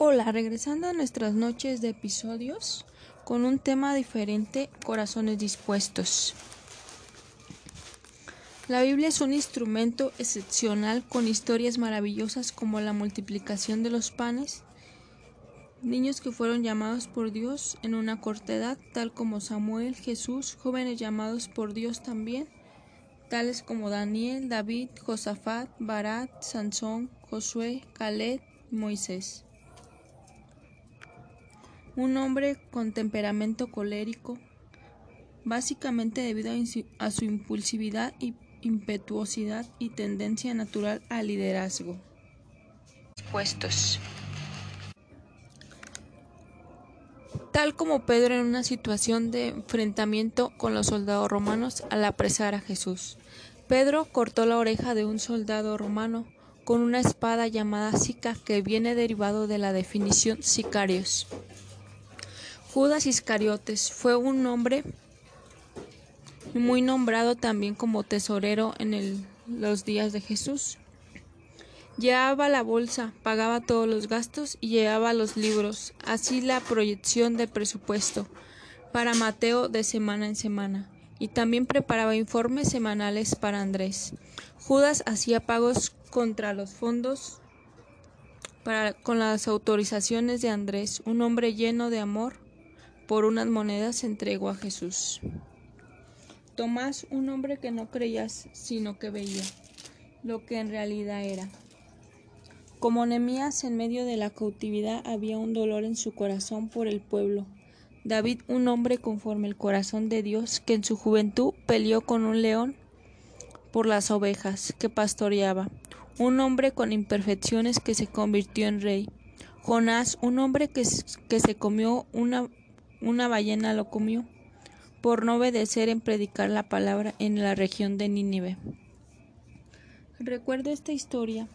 Hola, regresando a nuestras noches de episodios con un tema diferente, corazones dispuestos. La Biblia es un instrumento excepcional con historias maravillosas como la multiplicación de los panes, niños que fueron llamados por Dios en una corta edad, tal como Samuel, Jesús, jóvenes llamados por Dios también, tales como Daniel, David, Josafat, Barat, Sansón, Josué, Caleb Moisés un hombre con temperamento colérico, básicamente debido a su impulsividad y impetuosidad y tendencia natural al liderazgo. Puestos. Tal como Pedro en una situación de enfrentamiento con los soldados romanos al apresar a Jesús. Pedro cortó la oreja de un soldado romano con una espada llamada sica que viene derivado de la definición sicarios. Judas Iscariotes fue un hombre muy nombrado también como tesorero en los días de Jesús. Llevaba la bolsa, pagaba todos los gastos y llevaba los libros, así la proyección del presupuesto para Mateo de semana en semana, y también preparaba informes semanales para Andrés. Judas hacía pagos contra los fondos con las autorizaciones de Andrés, un hombre lleno de amor por unas monedas entregó a Jesús. Tomás, un hombre que no creía, sino que veía lo que en realidad era. Como Nemías en medio de la cautividad había un dolor en su corazón por el pueblo. David, un hombre conforme el corazón de Dios, que en su juventud peleó con un león por las ovejas que pastoreaba. Un hombre con imperfecciones que se convirtió en rey. Jonás, un hombre que, que se comió una una ballena lo comió, por no obedecer en predicar la palabra en la región de Nínive. Recuerdo esta historia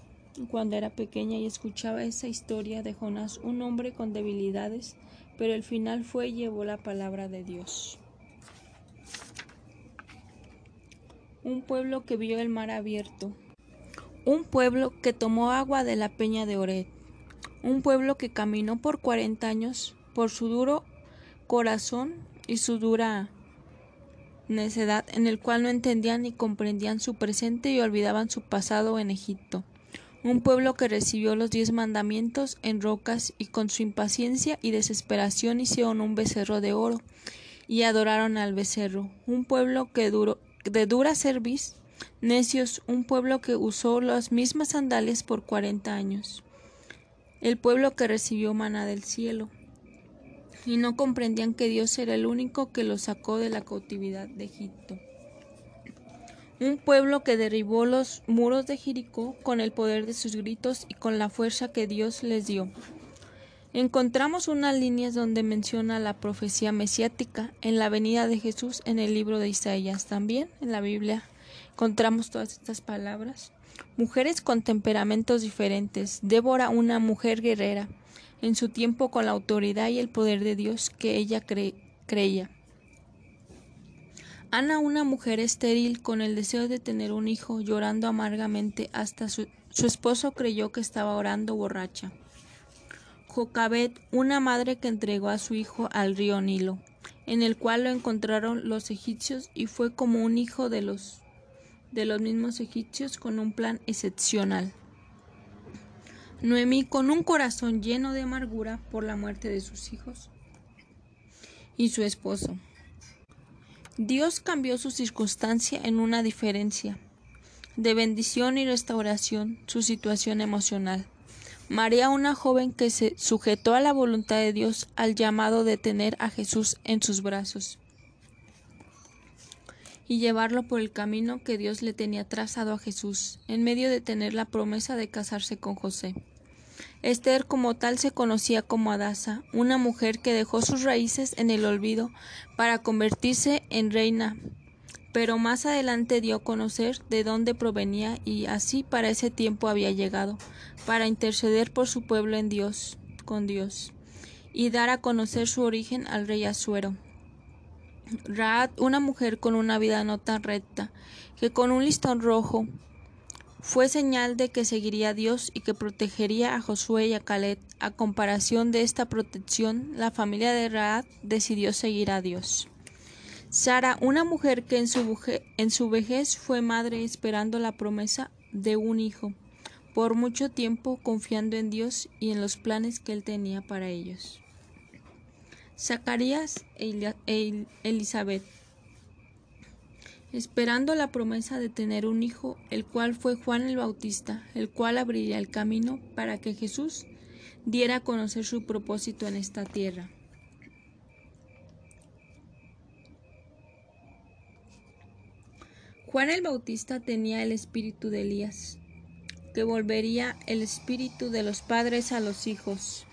cuando era pequeña y escuchaba esa historia de Jonás, un hombre con debilidades, pero el final fue y llevó la palabra de Dios. Un pueblo que vio el mar abierto. Un pueblo que tomó agua de la peña de Ored. Un pueblo que caminó por cuarenta años por su duro corazón y su dura necedad, en el cual no entendían ni comprendían su presente y olvidaban su pasado en Egipto. Un pueblo que recibió los diez mandamientos en rocas y con su impaciencia y desesperación hicieron un becerro de oro y adoraron al becerro. Un pueblo que duró, de dura cerviz, necios, un pueblo que usó las mismas sandalias por cuarenta años. El pueblo que recibió maná del cielo y no comprendían que Dios era el único que los sacó de la cautividad de Egipto. Un pueblo que derribó los muros de Jericó con el poder de sus gritos y con la fuerza que Dios les dio. Encontramos unas líneas donde menciona la profecía mesiática en la venida de Jesús en el libro de Isaías. También en la Biblia encontramos todas estas palabras. Mujeres con temperamentos diferentes. Débora, una mujer guerrera en su tiempo con la autoridad y el poder de Dios que ella creía. Ana, una mujer estéril con el deseo de tener un hijo, llorando amargamente hasta su, esposo creyó que estaba orando borracha. Jocabet, una madre que entregó a su hijo al río Nilo, en el cual lo encontraron los egipcios y fue como un hijo de los de los mismos egipcios con un plan excepcional. Noemí, con un corazón lleno de amargura por la muerte de sus hijos y su esposo. Dios cambió su circunstancia en una diferencia de bendición y restauración su situación emocional. María, una joven que se sujetó a la voluntad de Dios al llamado de tener a Jesús en sus brazos y llevarlo por el camino que Dios le tenía trazado a Jesús, en medio de tener la promesa de casarse con José. Esther como tal se conocía como Adasa, una mujer que dejó sus raíces en el olvido para convertirse en reina, pero más adelante dio a conocer de dónde provenía y así para ese tiempo había llegado, para interceder por su pueblo en Dios, con Dios, y dar a conocer su origen al rey Asuero. Raad, una mujer con una vida no tan recta, que con un listón rojo fue señal de que seguiría a Dios y que protegería a Josué y a Caleb. A comparación de esta protección, la familia de Raad decidió seguir a Dios. Sara, una mujer que en su, en su vejez fue madre esperando la promesa de un hijo, por mucho tiempo confiando en Dios y en los planes que él tenía para ellos. Zacarías e, e Elizabeth esperando la promesa de tener un hijo, el cual fue Juan el Bautista, el cual abriría el camino para que Jesús diera a conocer su propósito en esta tierra. Juan el Bautista tenía el espíritu de Elías, que volvería el espíritu de los padres a los hijos.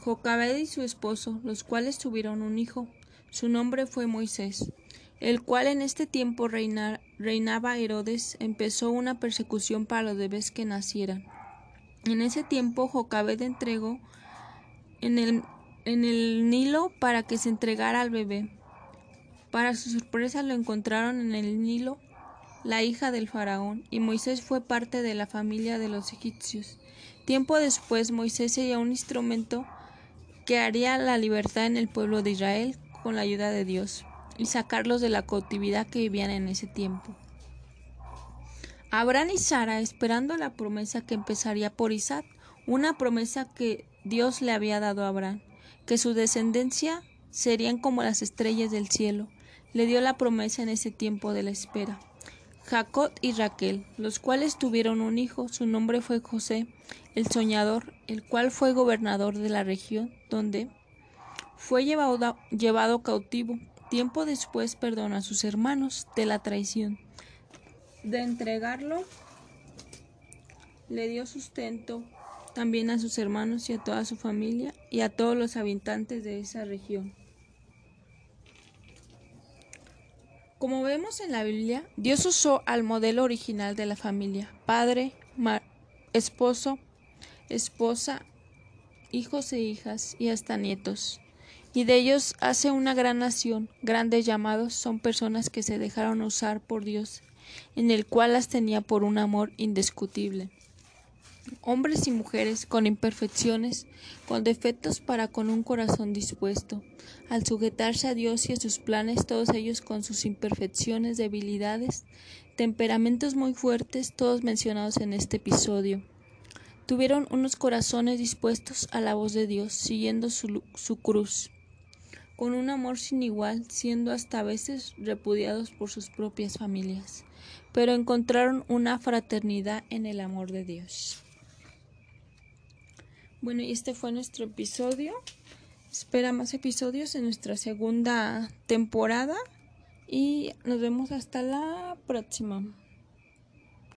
Jocabed y su esposo, los cuales tuvieron un hijo, su nombre fue Moisés el cual en este tiempo reinaba Herodes, empezó una persecución para los bebés que nacieran. En ese tiempo Jocabed entregó en el, Nilo para que se entregara al bebé. Para su sorpresa lo encontraron en el Nilo la hija del faraón, y Moisés fue parte de la familia de los egipcios. Tiempo después Moisés sería un instrumento que haría la libertad en el pueblo de Israel con la ayuda de Dios y sacarlos de la cautividad que vivían en ese tiempo. Abraham y Sara esperando la promesa que empezaría por Isaac, una promesa que Dios le había dado a Abraham, que su descendencia serían como las estrellas del cielo. Le dio la promesa en ese tiempo de la espera. Jacob y Raquel, los cuales tuvieron un hijo, su nombre fue José, el soñador, el cual fue gobernador de la región donde fue llevado, llevado cautivo Tiempo después perdonó a sus hermanos de la traición. De entregarlo, le dio sustento también a sus hermanos y a toda su familia y a todos los habitantes de esa región. Como vemos en la Biblia, Dios usó al modelo original de la familia, padre, esposo, esposa, hijos e hijas y hasta nietos y de ellos hace una gran nación. Grandes llamados son personas que se dejaron usar por Dios, en el cual las tenía por un amor indiscutible. Hombres y mujeres con imperfecciones, con defectos para con un corazón dispuesto, al sujetarse a Dios y a sus planes, todos ellos con sus imperfecciones, debilidades, temperamentos muy fuertes, todos mencionados en este episodio. Tuvieron unos corazones dispuestos a la voz de Dios, siguiendo su, su cruz con un amor sin igual, siendo hasta a veces repudiados por sus propias familias, pero encontraron una fraternidad en el amor de Dios. Bueno, y este fue nuestro episodio. Espera más episodios en nuestra segunda temporada y nos vemos hasta la próxima.